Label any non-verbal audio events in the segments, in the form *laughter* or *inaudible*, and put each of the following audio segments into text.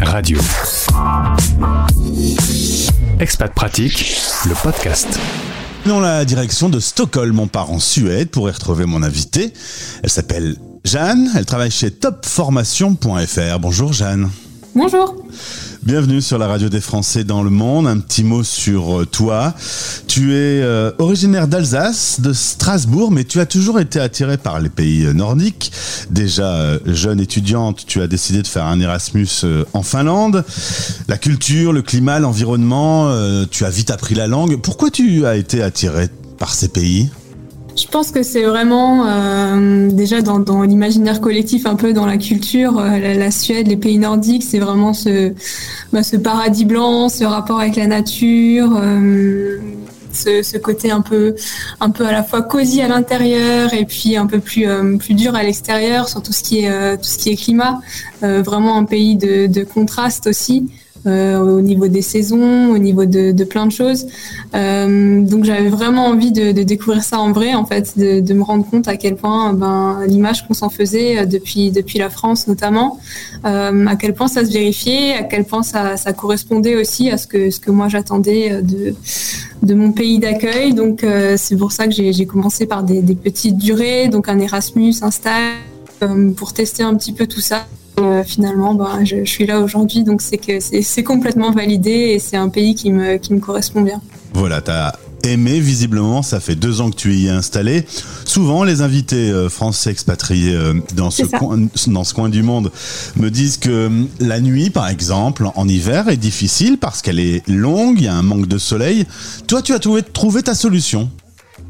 Radio. Expat Pratique, le podcast. Dans la direction de Stockholm, on part en Suède pour y retrouver mon invité. Elle s'appelle Jeanne, elle travaille chez topformation.fr. Bonjour Jeanne. Bonjour. Bienvenue sur la radio des Français dans le monde. Un petit mot sur euh, toi. Tu es euh, originaire d'Alsace, de Strasbourg, mais tu as toujours été attirée par les pays euh, nordiques. Déjà jeune étudiante, tu as décidé de faire un Erasmus en Finlande. La culture, le climat, l'environnement, tu as vite appris la langue. Pourquoi tu as été attirée par ces pays? Je pense que c'est vraiment euh, déjà dans, dans l'imaginaire collectif, un peu dans la culture, euh, la, Suède, les pays nordiques, c'est vraiment ce, bah, ce paradis blanc, ce rapport avec la nature, euh, ce, ce, côté un peu, un peu à la fois cosy à l'intérieur et puis un peu plus, plus dur à l'extérieur sur tout ce qui est, tout ce qui est climat. vraiment un pays de, de contraste aussi. Euh, au niveau des saisons, au niveau de, plein de choses. Euh, donc j'avais vraiment envie de, découvrir ça en vrai, en fait, de, me rendre compte à quel point ben, l'image qu'on s'en faisait euh, depuis, depuis la France notamment, à quel point ça se vérifiait, à quel point ça, correspondait aussi à ce que, ce que moi j'attendais de, de mon pays d'accueil. Donc c'est pour ça que j'ai commencé par des, des, petites durées, donc un Erasmus, un stage, pour tester un petit peu tout ça euh, finalement, ben, je, suis là aujourd'hui, donc c'est que c'est complètement validé et c'est un pays qui me, qui me correspond bien. Voilà, tu as aimé visiblement, ça fait deux ans que tu y es installé. Souvent, les invités euh, français expatriés euh, dans, ce coin, dans ce coin du monde me disent que la nuit, par exemple, en hiver, est difficile parce qu'elle est longue, il y a un manque de soleil. Toi, tu as trouvé, trouvé ta solution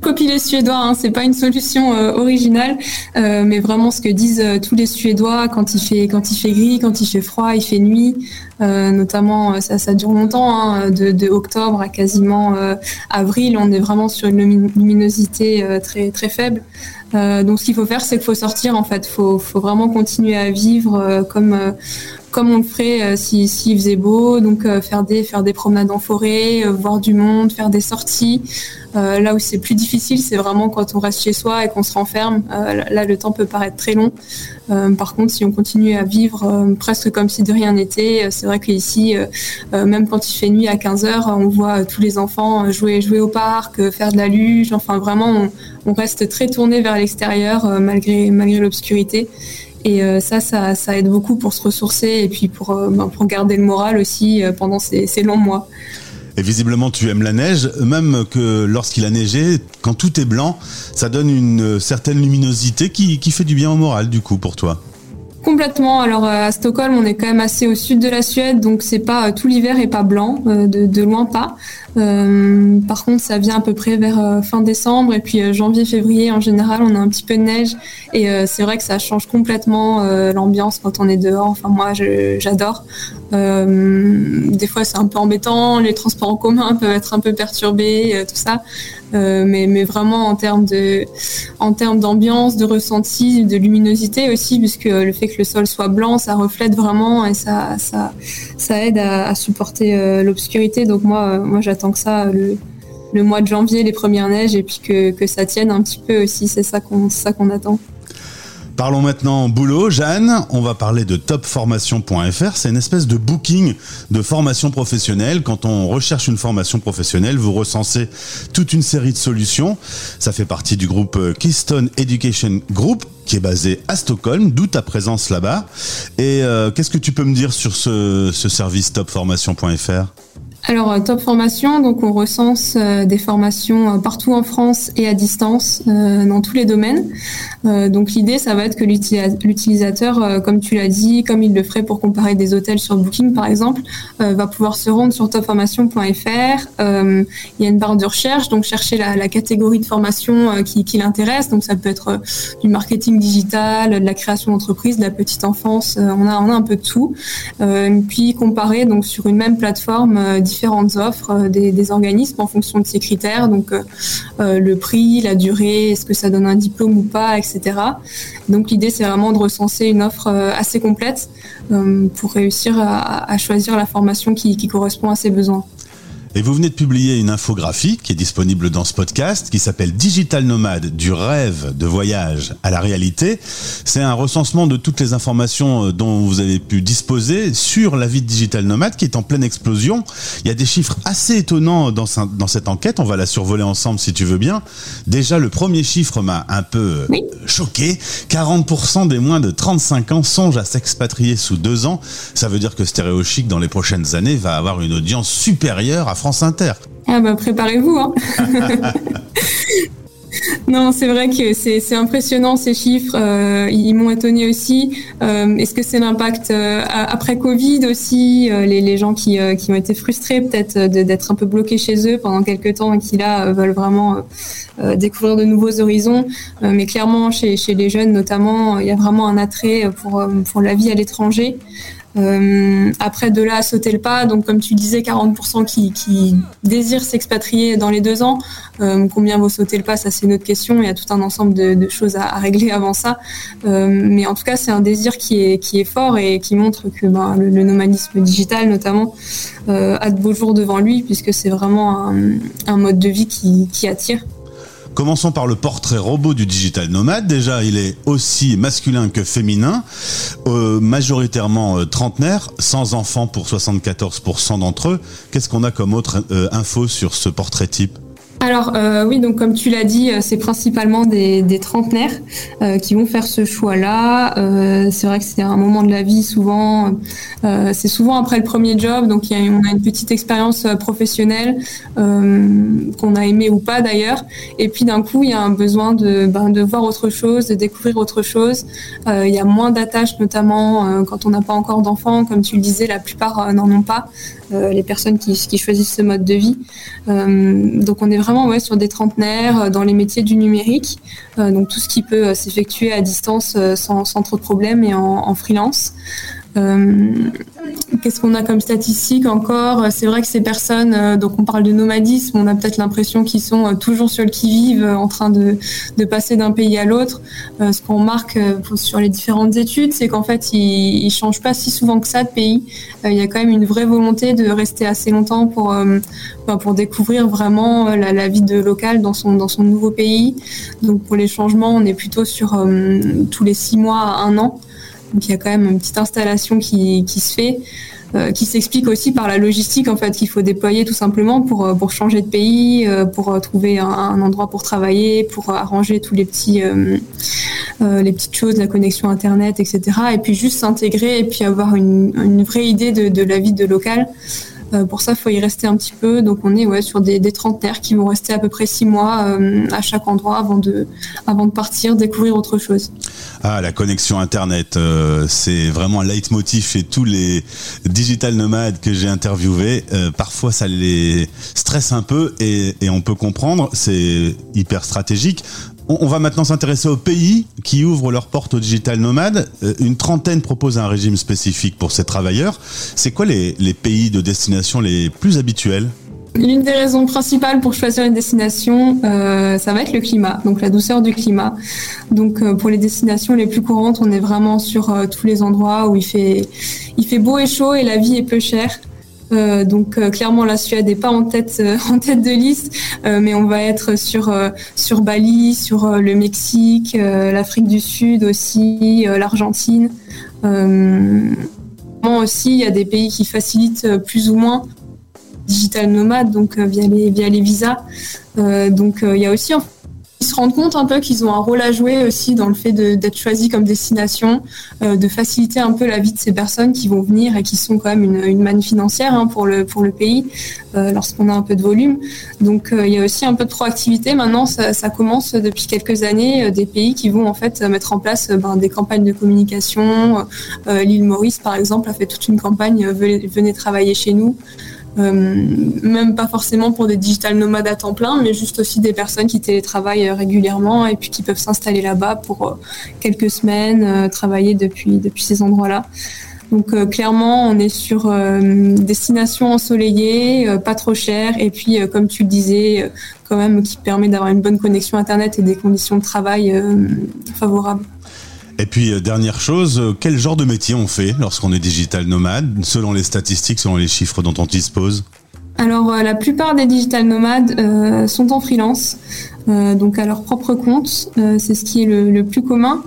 copie les Suédois, hein, c'est pas une solution euh, originale, euh, mais vraiment ce que disent euh, tous les Suédois quand il fait quand il fait gris, quand il fait froid, il fait nuit, notamment ça, ça dure longtemps, hein, de, de, octobre à quasiment avril, on est vraiment sur une luminosité très très faible. donc ce qu'il faut faire, c'est qu'il faut sortir en fait, faut faut vraiment continuer à vivre comme comme on le ferait s'il si, faisait beau, donc faire des faire des promenades en forêt, voir du monde, faire des sorties. Euh, là où c'est plus difficile, c'est vraiment quand on reste chez soi et qu'on se renferme. Euh, là, le temps peut paraître très long. Euh, par contre, si on continue à vivre presque comme si de rien n'était, c'est vrai qu'ici, même quand il fait nuit à 15 heures, on voit tous les enfants jouer, jouer au parc, faire de la luge. Enfin, vraiment, on, reste très tourné vers l'extérieur malgré, malgré l'obscurité. Et ça, ça, ça, aide beaucoup pour se ressourcer et puis pour, ben, pour garder le moral aussi pendant ces, ces longs mois. Et visiblement, tu aimes la neige, même que lorsqu'il a neigé, quand tout est blanc, ça donne une certaine luminosité qui, qui fait du bien au moral, du coup, pour toi. Complètement. Alors euh, à Stockholm, on est quand même assez au sud de la Suède, donc c'est pas euh, tout l'hiver et pas blanc, euh, de, loin pas. par contre, ça vient à peu près vers fin décembre et puis janvier, février en général, on a un petit peu de neige et c'est vrai que ça change complètement l'ambiance quand on est dehors. Enfin moi, j'adore. des fois, c'est un peu embêtant, les transports en commun peuvent être un peu perturbés, tout ça. Euh, mais, vraiment en termes de, en termes d'ambiance, de ressenti, de luminosité aussi, puisque le fait que le sol soit blanc, ça reflète vraiment et ça, ça, aide à, à supporter euh, l'obscurité. Donc moi, euh, moi j'attends que ça le, le, mois de janvier, les premières neiges, et puis que, que ça tienne un petit peu aussi. C'est ça qu'on, ça qu'on attend. Parlons maintenant boulot. Jeanne, on va parler de topformation.fr. C'est une espèce de booking de formation professionnelle. Quand on recherche une formation professionnelle, vous recensez toute une série de solutions. Ça fait partie du groupe Keystone Education Group qui est basé à Stockholm, d'où ta présence là-bas. Et euh, qu'est-ce que tu peux me dire sur ce, ce service topformation.fr alors, euh, Top Formation, donc on recense euh, des formations euh, partout en France et à distance dans tous les domaines. donc l'idée, ça va être que l'utilisateur, comme tu l'as dit, comme il le ferait pour comparer des hôtels sur Booking par exemple, va pouvoir se rendre sur topformation.fr. il y a une barre de recherche, donc chercher la, catégorie de formation qui, l'intéresse. Donc ça peut être du marketing digital, de la création d'entreprise, de la petite enfance. on a a un peu de tout. puis comparer donc sur une même plateforme différentes offres euh, des, organismes en fonction de ces critères, donc euh, euh, le prix, la durée, est-ce que ça donne un diplôme ou pas, etc. Donc l'idée c'est vraiment de recenser une offre assez complète pour réussir à, choisir la formation qui correspond à ses besoins. Et vous venez de publier une infographie qui est disponible dans ce podcast qui s'appelle Digital Nomade du rêve de voyage à la réalité. C'est un recensement de toutes les informations euh, dont vous avez pu disposer sur la vie de digital nomade qui est en pleine explosion. Il y a des chiffres assez étonnants dans, dans cette enquête. On va la survoler ensemble si tu veux bien. Déjà, le premier chiffre m'a un peu euh, choqué. 40% des moins de 35 ans songent à s'expatrier sous deux ans. Ça veut dire que Stéréo Chic, dans les prochaines années, va avoir une audience supérieure à France Inter. Ah bah préparez-vous. Hein. *laughs* Non, c'est vrai que c'est impressionnant ces chiffres. Euh, ils m'ont étonné aussi. Euh, est-ce que c'est l'impact euh, après Covid aussi, les, les, gens qui, qui, ont été frustrés peut-être d'être un peu bloqués chez eux pendant quelques temps et qui là veulent vraiment découvrir de nouveaux horizons? mais clairement, chez, chez, les jeunes notamment, il y a vraiment un attrait pour, pour la vie à l'étranger. Euh, après, de là à sauter le pas, donc comme tu disais, 40% qui, qui désirent s'expatrier dans les deux ans. Euh, combien vaut sauter le pas Ça, c'est une autre question. Il y a tout un ensemble de, choses à, régler avant ça. Euh, mais en tout cas, c'est un désir qui est, fort et qui montre que ben, le, nomadisme digital, notamment, a de beaux jours devant lui, puisque c'est vraiment un, mode de vie qui attire. Commençons par le portrait robot du digital nomade. Déjà, il est aussi masculin que féminin, euh, majoritairement euh, trentenaire, sans enfants pour 74% d'entre eux. Qu'est-ce qu'on a comme autre euh, info sur ce portrait type? Alors euh, oui, donc comme tu l'as dit, euh, c'est principalement des, des trentenaires euh, qui vont faire ce choix-là. C'est vrai que c'est un moment de la vie souvent, c'est souvent après le premier job, donc y a, on a une petite expérience professionnelle qu'on a aimé ou pas d'ailleurs, et puis d'un coup il y a un besoin de, ben, de voir autre chose, de découvrir autre chose. Il y a moins d'attaches, notamment quand on n'a pas encore d'enfants, comme tu le disais, la plupart n'en ont pas. Les personnes qui, choisissent ce mode de vie. donc on est vraiment ouais, sur des trentenaires, euh, dans les métiers du numérique, euh, donc tout ce qui peut euh, s'effectuer à distance sans, trop de problèmes et en freelance. Euh, Qu'est-ce qu'on a comme statistique encore? C'est vrai que ces personnes, euh, donc on parle de nomadisme, on a peut-être l'impression qu'ils sont euh, toujours sur le qui-vive, en train de, passer d'un pays à l'autre. Euh, ce qu'on remarque sur les différentes études, c'est qu'en fait, ils, ils changent pas si souvent que ça de pays. il y a quand même une vraie volonté de rester assez longtemps pour pour découvrir vraiment la, la, vie de local dans son dans son nouveau pays. Donc pour les changements, on est plutôt sur tous les six mois à un an. Donc il y a quand même une petite installation qui, se fait, euh, qui s'explique aussi par la logistique en fait qu'il faut déployer tout simplement pour euh, pour changer de pays, euh, pour trouver un, endroit pour travailler, pour arranger tous les petits les petites choses, la connexion internet, etc. Et puis juste s'intégrer et puis avoir une, vraie idée de la vie de local. Euh, pour ça, il faut y rester un petit peu. Donc, on est ouais, sur des, des trentenaires qui vont rester à peu près six mois euh, à chaque endroit avant de, partir, découvrir autre chose. Ah, la connexion Internet, euh, c'est vraiment un leitmotiv chez tous les digital nomades que j'ai interviewés. Parfois, ça les stresse un peu et on peut comprendre. C'est hyper stratégique. On va maintenant s'intéresser aux pays qui ouvrent leurs portes aux digital nomades. Euh, une trentaine propose un régime spécifique pour ces travailleurs. C'est quoi les, pays de destination les plus habituels? L'une des raisons principales pour choisir une destination, euh, ça va être le climat, donc la douceur du climat. Donc euh, pour les destinations les plus courantes, on est vraiment sur tous les endroits où il fait beau et chaud et la vie est peu chère. Euh, donc euh, clairement la Suède n'est pas en tête euh, *laughs* en tête de liste, mais on va être sur Bali, sur le Mexique, l'Afrique du Sud aussi, l'Argentine. aussi, il y a des pays qui facilitent plus ou moins digital nomade, donc via les visas. donc il y a aussi se rendent compte un peu qu'ils ont un rôle à jouer aussi dans le fait d'être choisis comme destination, euh, de faciliter un peu la vie de ces personnes qui vont venir et qui sont quand même une, manne financière hein, pour, le, pour le pays euh, lorsqu'on a un peu de volume. Donc euh, il y a aussi un peu de proactivité. Maintenant, ça, commence depuis quelques années, des pays qui vont en fait mettre en place ben, des campagnes de communication. L'île Maurice, par exemple, a fait toute une campagne venez travailler chez nous. Euh, même pas forcément pour des digital nomades à temps plein, mais juste aussi des personnes qui télétravaillent régulièrement et puis qui peuvent s'installer là-bas pour euh, quelques semaines, euh, travailler depuis, depuis ces endroits-là. Donc euh, clairement, on est sur euh, destination ensoleillée, euh, pas trop cher, et puis comme tu le disais, quand même qui permet d'avoir une bonne connexion internet et des conditions de travail favorables. Et puis, euh, dernière chose, euh, quel genre de métier on fait lorsqu'on est digital nomade, selon les statistiques, selon les chiffres dont on dispose? Alors la plupart des digital nomades sont en freelance, donc à leur propre compte. c'est ce qui est le plus commun.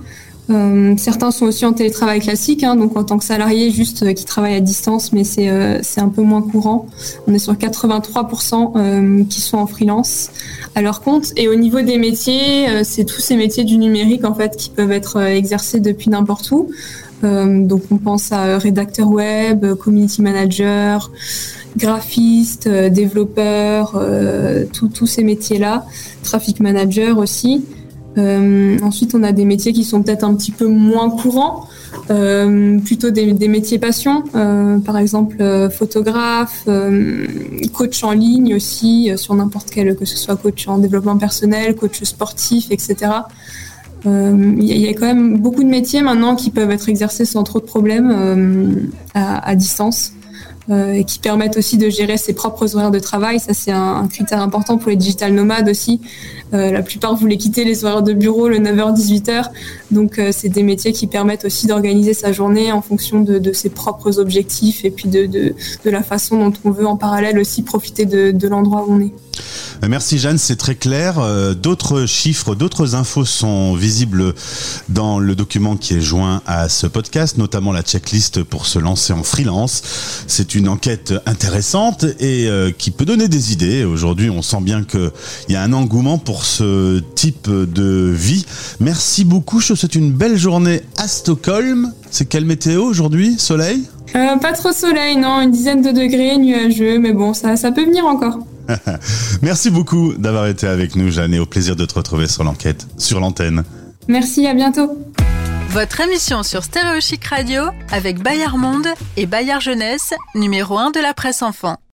Euh, certains sont aussi en télétravail classique, hein, donc en tant que salarié juste euh, qui travaillent à distance, mais c'est euh, un peu moins courant. On est sur 83% qui sont en freelance à leur compte. Et au niveau des métiers, c'est tous ces métiers du numérique en fait qui peuvent être exercés depuis n'importe où. donc on pense à rédacteur web, community manager, graphiste, développeur, tous ces métiers-là, traffic manager aussi. Euh, ensuite, on a des métiers qui sont peut-être un petit peu moins courants, euh, plutôt des, métiers passion, euh, par exemple euh, photographe, euh, coach en ligne aussi, sur n'importe quel, que ce soit coach en développement personnel, coach sportif, etc. Il y, a quand même beaucoup de métiers maintenant qui peuvent être exercés sans trop de problèmes à, distance. Euh, et qui permettent aussi de gérer ses propres horaires de travail. Ça, c'est un, critère important pour les digital nomades aussi. Euh, la plupart voulaient quitter les horaires de bureau le 9h-18h. Donc, euh, c'est des métiers qui permettent aussi d'organiser sa journée en fonction de, ses propres objectifs et puis de, la façon dont on veut en parallèle aussi profiter de l'endroit où on est. Euh, merci Jeanne, c'est très clair. Euh, d'autres chiffres, d'autres infos sont visibles dans le document qui est joint à ce podcast, notamment la checklist pour se lancer en freelance. C'est une enquête intéressante et euh, qui peut donner des idées. Aujourd'hui, on sent bien qu'il y a un engouement pour ce type de vie. Merci beaucoup. Je vous souhaite une belle journée à Stockholm. C'est quelle météo aujourd'hui? Soleil? Pas trop soleil, non. Une dizaine de degrés, nuageux, mais bon, ça, ça peut venir encore. *laughs* Merci beaucoup d'avoir été avec nous, Jeanne, et au plaisir de te retrouver sur l'enquête, sur l'antenne. Merci, à bientôt. Votre émission sur Stéréo Radio avec Bayard Monde et Bayard Jeunesse, numéro 1 de la presse enfant.